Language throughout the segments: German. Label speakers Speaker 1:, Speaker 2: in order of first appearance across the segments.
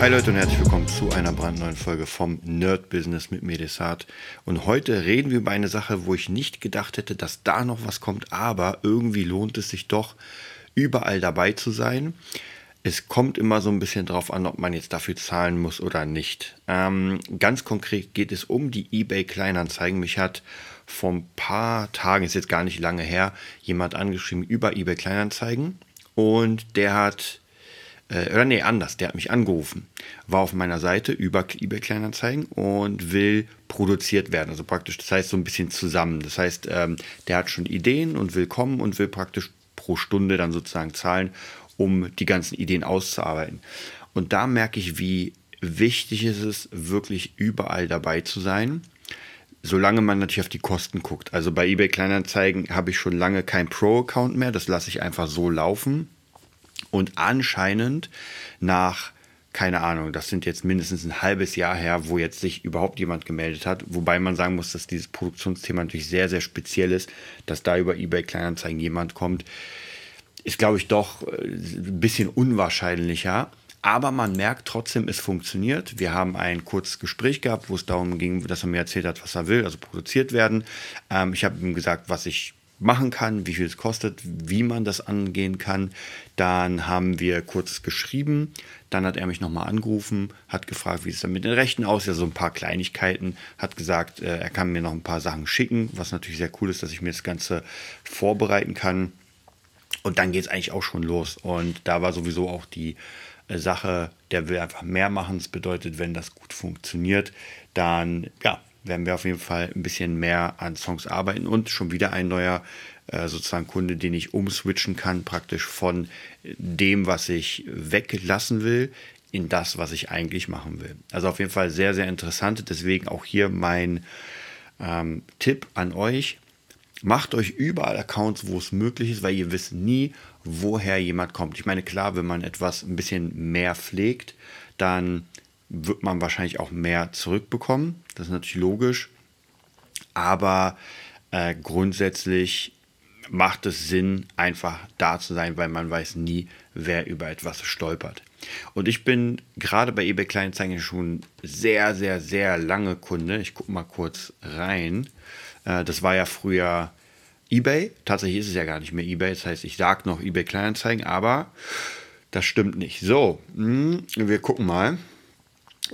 Speaker 1: Hi Leute und herzlich willkommen zu einer brandneuen Folge vom Nerd Business mit Medesat. Und heute reden wir über eine Sache, wo ich nicht gedacht hätte, dass da noch was kommt, aber irgendwie lohnt es sich doch, überall dabei zu sein. Es kommt immer so ein bisschen drauf an, ob man jetzt dafür zahlen muss oder nicht. Ähm, ganz konkret geht es um die eBay Kleinanzeigen. Mich hat vor ein paar Tagen, ist jetzt gar nicht lange her, jemand angeschrieben über eBay Kleinanzeigen und der hat äh, oder nee, anders, der hat mich angerufen, war auf meiner Seite über eBay Kleinanzeigen und will produziert werden, also praktisch, das heißt so ein bisschen zusammen. Das heißt, ähm, der hat schon Ideen und will kommen und will praktisch pro Stunde dann sozusagen zahlen, um die ganzen Ideen auszuarbeiten. Und da merke ich, wie wichtig es ist, wirklich überall dabei zu sein solange man natürlich auf die Kosten guckt. Also bei eBay Kleinanzeigen habe ich schon lange kein Pro-Account mehr, das lasse ich einfach so laufen. Und anscheinend nach, keine Ahnung, das sind jetzt mindestens ein halbes Jahr her, wo jetzt sich überhaupt jemand gemeldet hat. Wobei man sagen muss, dass dieses Produktionsthema natürlich sehr, sehr speziell ist, dass da über eBay Kleinanzeigen jemand kommt, ist, glaube ich, doch äh, ein bisschen unwahrscheinlicher. Aber man merkt trotzdem, es funktioniert. Wir haben ein kurzes Gespräch gehabt, wo es darum ging, dass er mir erzählt hat, was er will, also produziert werden. Ähm, ich habe ihm gesagt, was ich machen kann, wie viel es kostet, wie man das angehen kann. Dann haben wir kurzes geschrieben. Dann hat er mich nochmal angerufen, hat gefragt, wie es dann mit den Rechten aussieht, also ein paar Kleinigkeiten, hat gesagt, äh, er kann mir noch ein paar Sachen schicken, was natürlich sehr cool ist, dass ich mir das Ganze vorbereiten kann. Und dann geht es eigentlich auch schon los. Und da war sowieso auch die äh, Sache, der will einfach mehr machen. Das bedeutet, wenn das gut funktioniert, dann ja, werden wir auf jeden Fall ein bisschen mehr an Songs arbeiten und schon wieder ein neuer äh, sozusagen Kunde, den ich umswitchen kann, praktisch von dem, was ich weglassen will, in das, was ich eigentlich machen will. Also auf jeden Fall sehr, sehr interessant. Deswegen auch hier mein ähm, Tipp an euch. Macht euch überall Accounts, wo es möglich ist, weil ihr wisst nie, woher jemand kommt. Ich meine, klar, wenn man etwas ein bisschen mehr pflegt, dann wird man wahrscheinlich auch mehr zurückbekommen. Das ist natürlich logisch. Aber äh, grundsätzlich macht es Sinn, einfach da zu sein, weil man weiß nie, wer über etwas stolpert. Und ich bin gerade bei eBay Kleinanzeigen schon sehr, sehr, sehr lange Kunde. Ich gucke mal kurz rein. Äh, das war ja früher eBay. Tatsächlich ist es ja gar nicht mehr eBay. Das heißt, ich sage noch eBay Kleinanzeigen, aber das stimmt nicht. So, hm, wir gucken mal.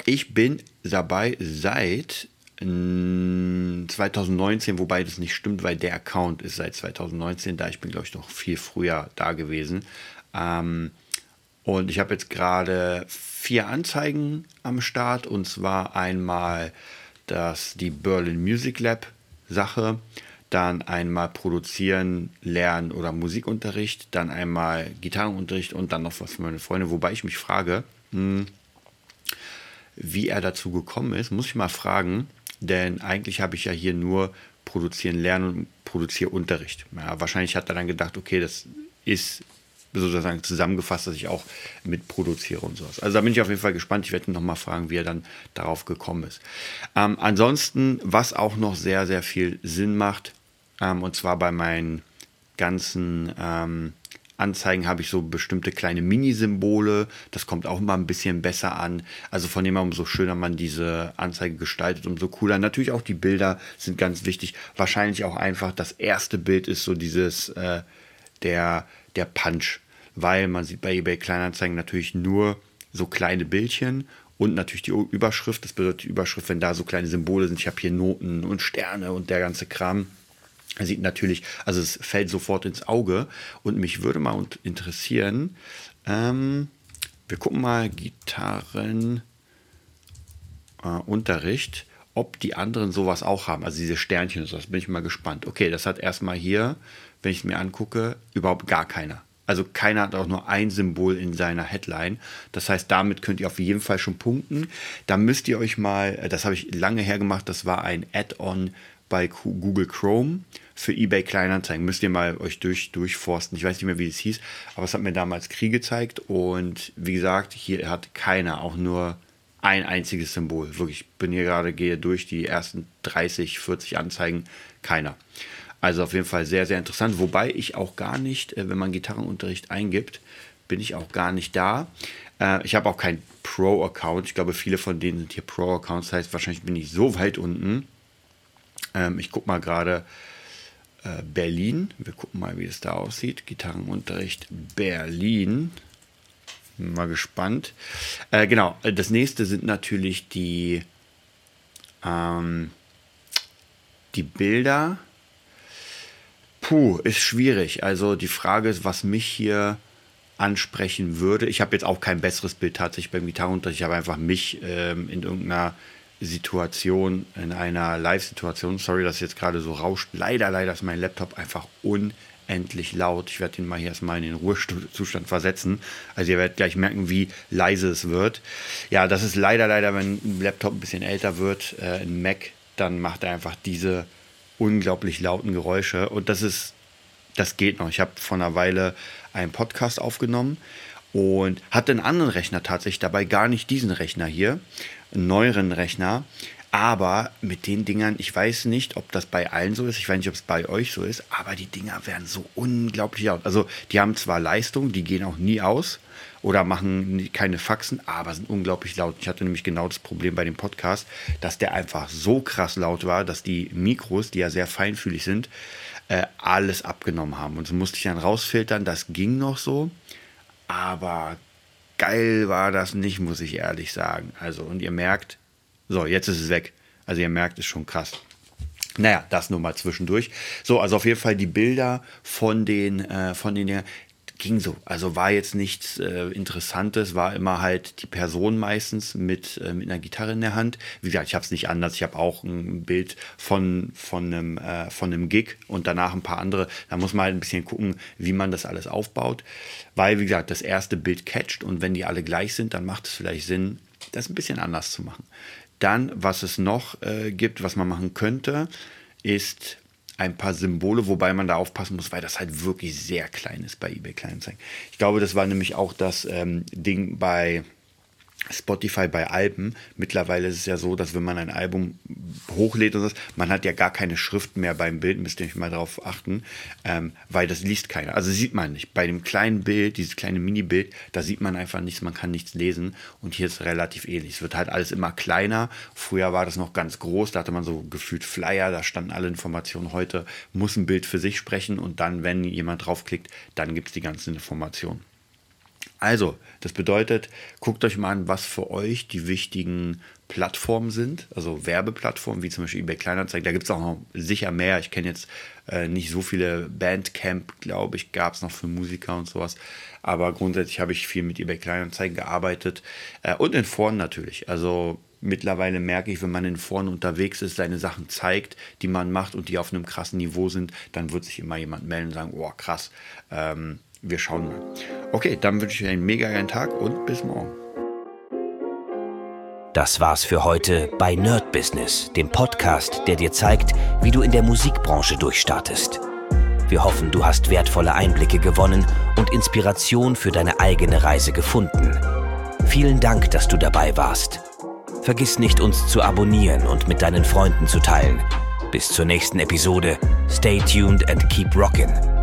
Speaker 1: Ich bin dabei seit 2019, mm, wobei das nicht stimmt, weil der Account ist seit 2019 da. Ich bin, glaube ich, noch viel früher da gewesen. Ähm, und ich habe jetzt gerade vier Anzeigen am Start und zwar einmal das, die Berlin Music Lab Sache, dann einmal Produzieren, Lernen oder Musikunterricht, dann einmal Gitarrenunterricht und dann noch was für meine Freunde. Wobei ich mich frage, mh, hm, wie er dazu gekommen ist, muss ich mal fragen, denn eigentlich habe ich ja hier nur produzieren, lernen und produziere Unterricht. Ja, wahrscheinlich hat er dann gedacht, okay, das ist sozusagen zusammengefasst, dass ich auch mitproduziere und sowas. Also da bin ich auf jeden Fall gespannt. Ich werde ihn nochmal fragen, wie er dann darauf gekommen ist. Ähm, ansonsten, was auch noch sehr, sehr viel Sinn macht, ähm, und zwar bei meinen ganzen ähm, Anzeigen habe ich so bestimmte kleine Mini-Symbole. Das kommt auch immer ein bisschen besser an. Also von dem her, umso schöner man diese Anzeige gestaltet, umso cooler. Natürlich auch die Bilder sind ganz wichtig. Wahrscheinlich auch einfach das erste Bild ist so dieses, äh, der, der Punch. Weil man sieht bei eBay Kleinanzeigen natürlich nur so kleine Bildchen und natürlich die Überschrift. Das bedeutet die Überschrift, wenn da so kleine Symbole sind. Ich habe hier Noten und Sterne und der ganze Kram sieht natürlich, also es fällt sofort ins Auge und mich würde mal interessieren, ähm, wir gucken mal Gitarrenunterricht, äh, ob die anderen sowas auch haben, also diese Sternchen und sowas, bin ich mal gespannt. Okay, das hat erstmal hier, wenn ich es mir angucke, überhaupt gar keiner. Also keiner hat auch nur ein Symbol in seiner Headline. Das heißt, damit könnt ihr auf jeden Fall schon punkten. Da müsst ihr euch mal, äh, das habe ich lange her gemacht, das war ein Add-on bei Google Chrome für eBay Kleinanzeigen. Müsst ihr mal euch durch, durchforsten. Ich weiß nicht mehr, wie es hieß, aber es hat mir damals Krieg gezeigt. Und wie gesagt, hier hat keiner auch nur ein einziges Symbol. Wirklich, ich bin hier gerade, gehe durch die ersten 30, 40 Anzeigen, keiner. Also auf jeden Fall sehr, sehr interessant. Wobei ich auch gar nicht, äh, wenn man Gitarrenunterricht eingibt, bin ich auch gar nicht da. Äh, ich habe auch keinen Pro-Account. Ich glaube, viele von denen sind hier Pro-Accounts. Das heißt, wahrscheinlich bin ich so weit unten. Ähm, ich gucke mal gerade äh, Berlin. Wir gucken mal, wie es da aussieht. Gitarrenunterricht Berlin. Mal gespannt. Äh, genau, das nächste sind natürlich die, ähm, die Bilder. Puh, ist schwierig. Also die Frage ist, was mich hier ansprechen würde. Ich habe jetzt auch kein besseres Bild tatsächlich beim Gitarrenunterricht. Ich habe einfach mich ähm, in irgendeiner Situation, in einer Live-Situation, sorry, dass jetzt gerade so rauscht. Leider, leider ist mein Laptop einfach unendlich laut. Ich werde ihn mal hier erstmal in den Ruhezustand versetzen. Also ihr werdet gleich merken, wie leise es wird. Ja, das ist leider, leider, wenn ein Laptop ein bisschen älter wird, äh, ein Mac, dann macht er einfach diese unglaublich lauten Geräusche. Und das ist, das geht noch. Ich habe vor einer Weile einen Podcast aufgenommen und hatte einen anderen Rechner tatsächlich dabei, gar nicht diesen Rechner hier, einen neueren Rechner. Aber mit den Dingern, ich weiß nicht, ob das bei allen so ist, ich weiß nicht, ob es bei euch so ist, aber die Dinger werden so unglaublich laut. Also die haben zwar Leistung, die gehen auch nie aus oder machen keine Faxen, aber sind unglaublich laut. Ich hatte nämlich genau das Problem bei dem Podcast, dass der einfach so krass laut war, dass die Mikros, die ja sehr feinfühlig sind, äh, alles abgenommen haben. Und so musste ich dann rausfiltern, das ging noch so, aber geil war das nicht, muss ich ehrlich sagen. Also, und ihr merkt, so, jetzt ist es weg. Also ihr merkt, es ist schon krass. Naja, das nur mal zwischendurch. So, also auf jeden Fall die Bilder von den, äh, von den ging so. Also war jetzt nichts äh, Interessantes, war immer halt die Person meistens mit, äh, mit einer Gitarre in der Hand. Wie gesagt, ich habe es nicht anders. Ich habe auch ein Bild von, von, einem, äh, von einem Gig und danach ein paar andere. Da muss man halt ein bisschen gucken, wie man das alles aufbaut. Weil, wie gesagt, das erste Bild catcht und wenn die alle gleich sind, dann macht es vielleicht Sinn, das ein bisschen anders zu machen. Dann, was es noch äh, gibt, was man machen könnte, ist ein paar Symbole, wobei man da aufpassen muss, weil das halt wirklich sehr klein ist bei eBay Kleinanzeigen. Ich glaube, das war nämlich auch das ähm, Ding bei Spotify bei Alben. Mittlerweile ist es ja so, dass wenn man ein Album hochlädt und das, man hat ja gar keine Schrift mehr beim Bild, müsst ihr mal darauf achten, ähm, weil das liest keiner. Also sieht man nicht. Bei dem kleinen Bild, dieses kleine Mini-Bild, da sieht man einfach nichts, man kann nichts lesen und hier ist relativ ähnlich. Es wird halt alles immer kleiner. Früher war das noch ganz groß, da hatte man so gefühlt Flyer, da standen alle Informationen. Heute muss ein Bild für sich sprechen und dann, wenn jemand draufklickt, dann gibt es die ganzen Informationen. Also, das bedeutet, guckt euch mal an, was für euch die wichtigen Plattformen sind, also Werbeplattformen, wie zum Beispiel eBay Kleinanzeigen. Da gibt es auch noch sicher mehr. Ich kenne jetzt äh, nicht so viele Bandcamp, glaube ich, gab es noch für Musiker und sowas. Aber grundsätzlich habe ich viel mit eBay Kleinanzeigen gearbeitet äh, und in Foren natürlich. Also mittlerweile merke ich, wenn man in Foren unterwegs ist, seine Sachen zeigt, die man macht und die auf einem krassen Niveau sind, dann wird sich immer jemand melden und sagen, oh krass, ähm, wir schauen mal. Okay, dann wünsche ich euch einen mega geilen Tag und bis morgen.
Speaker 2: Das war's für heute bei Nerd Business, dem Podcast, der dir zeigt, wie du in der Musikbranche durchstartest. Wir hoffen, du hast wertvolle Einblicke gewonnen und Inspiration für deine eigene Reise gefunden. Vielen Dank, dass du dabei warst. Vergiss nicht, uns zu abonnieren und mit deinen Freunden zu teilen. Bis zur nächsten Episode. Stay tuned and keep rockin'.